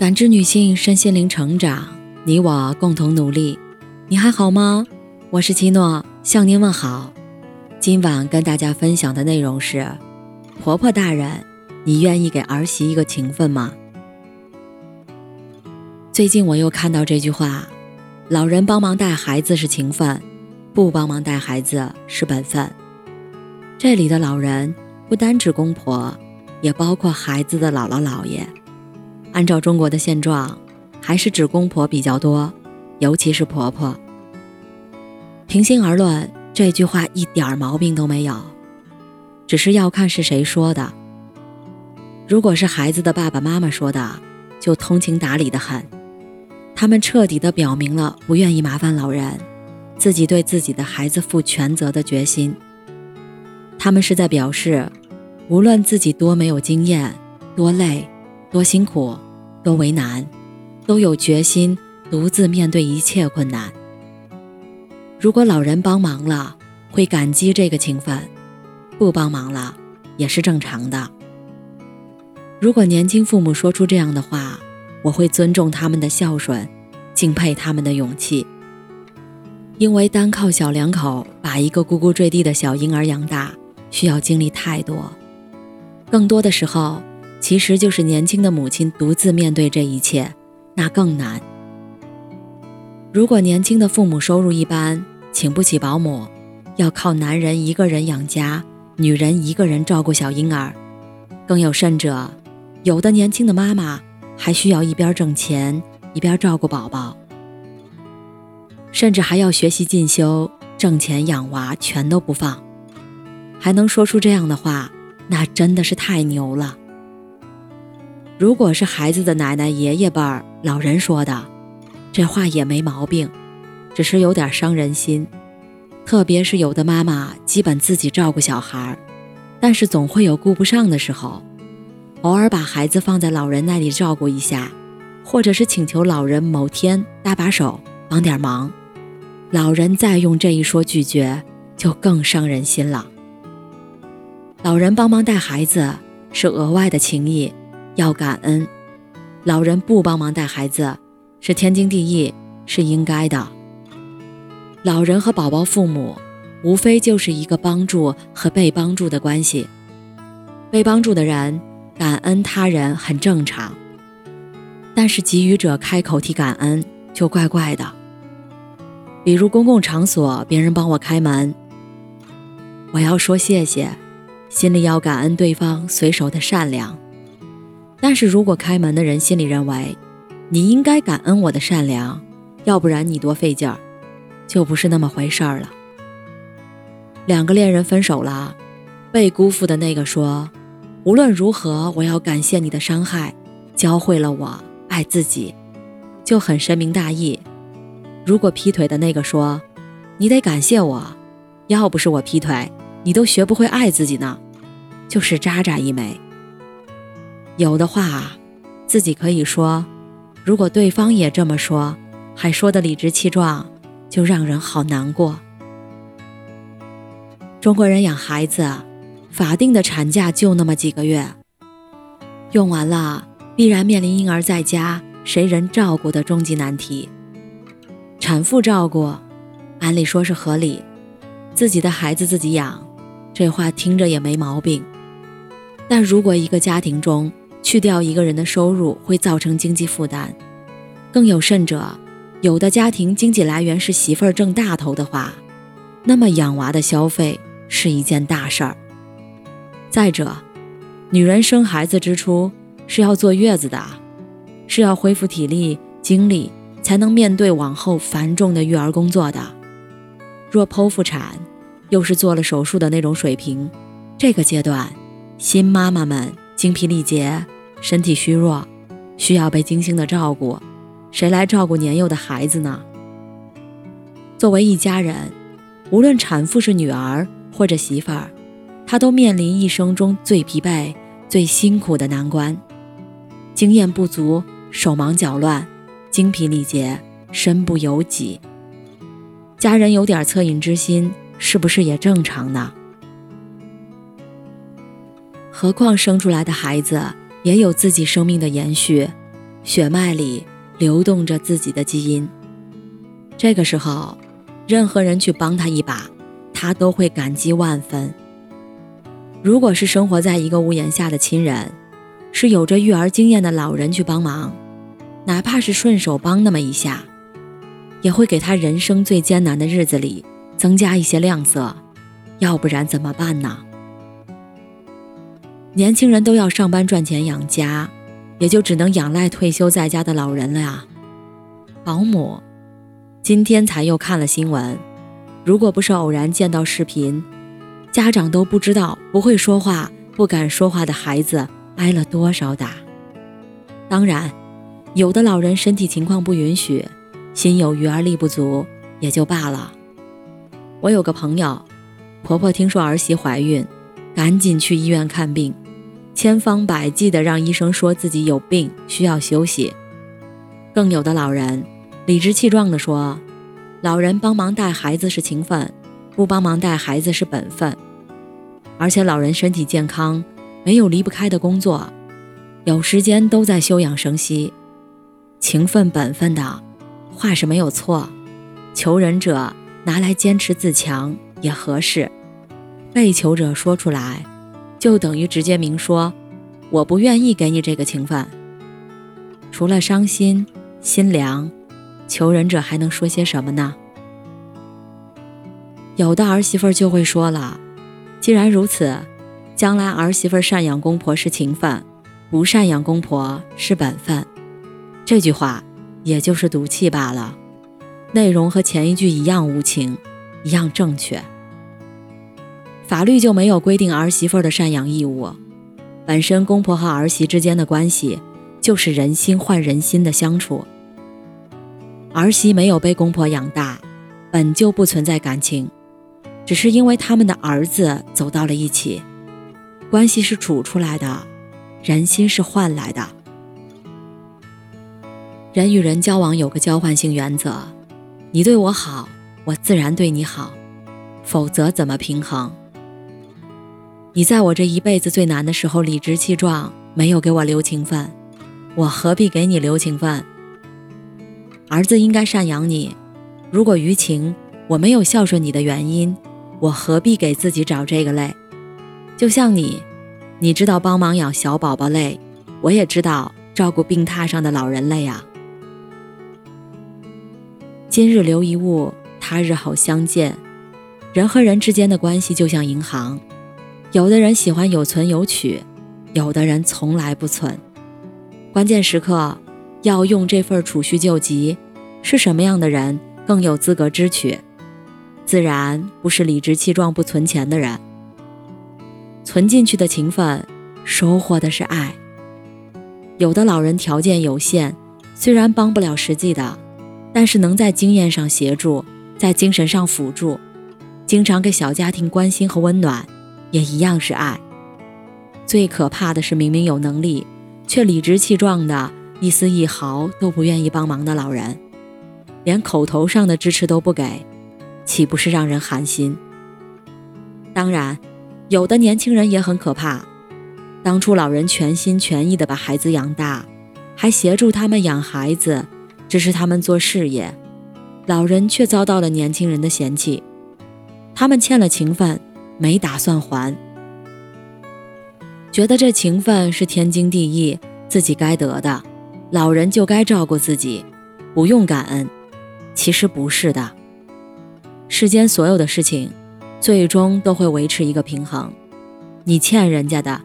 感知女性身心灵成长，你我共同努力。你还好吗？我是七诺，向您问好。今晚跟大家分享的内容是：婆婆大人，你愿意给儿媳一个情分吗？最近我又看到这句话：老人帮忙带孩子是情分，不帮忙带孩子是本分。这里的老人不单指公婆，也包括孩子的姥姥姥爷。按照中国的现状，还是指公婆比较多，尤其是婆婆。平心而论，这句话一点毛病都没有，只是要看是谁说的。如果是孩子的爸爸妈妈说的，就通情达理的很，他们彻底的表明了不愿意麻烦老人，自己对自己的孩子负全责的决心。他们是在表示，无论自己多没有经验，多累。多辛苦，多为难，都有决心独自面对一切困难。如果老人帮忙了，会感激这个情分；不帮忙了，也是正常的。如果年轻父母说出这样的话，我会尊重他们的孝顺，敬佩他们的勇气。因为单靠小两口把一个咕咕坠地的小婴儿养大，需要经历太多，更多的时候。其实就是年轻的母亲独自面对这一切，那更难。如果年轻的父母收入一般，请不起保姆，要靠男人一个人养家，女人一个人照顾小婴儿，更有甚者，有的年轻的妈妈还需要一边挣钱一边照顾宝宝，甚至还要学习进修，挣钱养娃全都不放，还能说出这样的话，那真的是太牛了。如果是孩子的奶奶、爷爷辈儿老人说的，这话也没毛病，只是有点伤人心。特别是有的妈妈基本自己照顾小孩，但是总会有顾不上的时候，偶尔把孩子放在老人那里照顾一下，或者是请求老人某天搭把手帮点忙，老人再用这一说拒绝，就更伤人心了。老人帮忙带孩子是额外的情谊。要感恩，老人不帮忙带孩子是天经地义，是应该的。老人和宝宝父母无非就是一个帮助和被帮助的关系。被帮助的人感恩他人很正常，但是给予者开口提感恩就怪怪的。比如公共场所，别人帮我开门，我要说谢谢，心里要感恩对方随手的善良。但是如果开门的人心里认为，你应该感恩我的善良，要不然你多费劲儿，就不是那么回事儿了。两个恋人分手了，被辜负的那个说：“无论如何，我要感谢你的伤害，教会了我爱自己，就很深明大义。”如果劈腿的那个说：“你得感谢我，要不是我劈腿，你都学不会爱自己呢。”就是渣渣一枚。有的话，自己可以说；如果对方也这么说，还说的理直气壮，就让人好难过。中国人养孩子，法定的产假就那么几个月，用完了必然面临婴儿在家谁人照顾的终极难题。产妇照顾，按理说是合理，自己的孩子自己养，这话听着也没毛病。但如果一个家庭中，去掉一个人的收入会造成经济负担，更有甚者，有的家庭经济来源是媳妇儿挣大头的话，那么养娃的消费是一件大事儿。再者，女人生孩子之初是要坐月子的，是要恢复体力精力才能面对往后繁重的育儿工作的。若剖腹产，又是做了手术的那种水平，这个阶段，新妈妈们。精疲力竭，身体虚弱，需要被精心的照顾，谁来照顾年幼的孩子呢？作为一家人，无论产妇是女儿或者媳妇儿，她都面临一生中最疲惫、最辛苦的难关，经验不足，手忙脚乱，精疲力竭，身不由己。家人有点恻隐之心，是不是也正常呢？何况生出来的孩子也有自己生命的延续，血脉里流动着自己的基因。这个时候，任何人去帮他一把，他都会感激万分。如果是生活在一个屋檐下的亲人，是有着育儿经验的老人去帮忙，哪怕是顺手帮那么一下，也会给他人生最艰难的日子里增加一些亮色。要不然怎么办呢？年轻人都要上班赚钱养家，也就只能仰赖退休在家的老人了呀。保姆，今天才又看了新闻，如果不是偶然见到视频，家长都不知道不会说话、不敢说话的孩子挨了多少打。当然，有的老人身体情况不允许，心有余而力不足，也就罢了。我有个朋友。婆婆听说儿媳怀孕，赶紧去医院看病，千方百计地让医生说自己有病需要休息。更有的老人理直气壮地说：“老人帮忙带孩子是情分，不帮忙带孩子是本分。而且老人身体健康，没有离不开的工作，有时间都在休养生息。情分本分的话是没有错，求人者拿来坚持自强。”也合适，被求者说出来，就等于直接明说，我不愿意给你这个情分。除了伤心心凉，求人者还能说些什么呢？有的儿媳妇就会说了，既然如此，将来儿媳妇赡养公婆是情分，不赡养公婆是本分。这句话也就是赌气罢了，内容和前一句一样无情。一样正确。法律就没有规定儿媳妇的赡养义务，本身公婆和儿媳之间的关系就是人心换人心的相处。儿媳没有被公婆养大，本就不存在感情，只是因为他们的儿子走到了一起，关系是处出来的，人心是换来的。人与人交往有个交换性原则，你对我好。我自然对你好，否则怎么平衡？你在我这一辈子最难的时候理直气壮，没有给我留情分，我何必给你留情分？儿子应该赡养你，如果于情我没有孝顺你的原因，我何必给自己找这个累？就像你，你知道帮忙养小宝宝累，我也知道照顾病榻上的老人累啊。今日留一物。他日好相见，人和人之间的关系就像银行，有的人喜欢有存有取，有的人从来不存。关键时刻要用这份储蓄救急，是什么样的人更有资格支取？自然不是理直气壮不存钱的人。存进去的情分，收获的是爱。有的老人条件有限，虽然帮不了实际的，但是能在经验上协助。在精神上辅助，经常给小家庭关心和温暖，也一样是爱。最可怕的是，明明有能力，却理直气壮的，一丝一毫都不愿意帮忙的老人，连口头上的支持都不给，岂不是让人寒心？当然，有的年轻人也很可怕。当初老人全心全意的把孩子养大，还协助他们养孩子，支持他们做事业。老人却遭到了年轻人的嫌弃，他们欠了情分，没打算还，觉得这情分是天经地义，自己该得的，老人就该照顾自己，不用感恩。其实不是的，世间所有的事情，最终都会维持一个平衡。你欠人家的，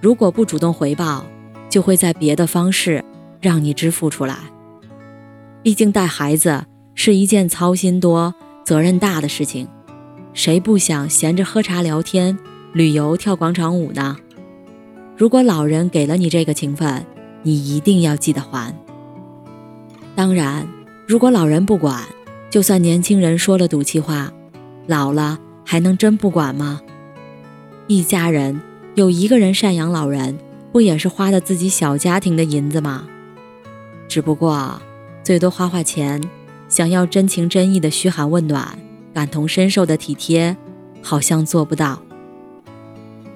如果不主动回报，就会在别的方式让你支付出来。毕竟带孩子。是一件操心多、责任大的事情，谁不想闲着喝茶聊天、旅游跳广场舞呢？如果老人给了你这个情分，你一定要记得还。当然，如果老人不管，就算年轻人说了赌气话，老了还能真不管吗？一家人有一个人赡养老人，不也是花的自己小家庭的银子吗？只不过最多花花钱。想要真情真意的嘘寒问暖、感同身受的体贴，好像做不到。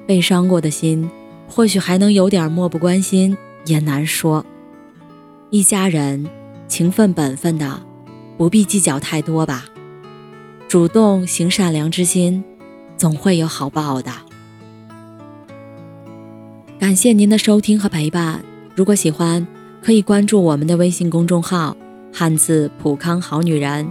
被伤过的心，或许还能有点漠不关心，也难说。一家人情分本分的，不必计较太多吧。主动行善良之心，总会有好报的。感谢您的收听和陪伴。如果喜欢，可以关注我们的微信公众号“汉字普康好女人”，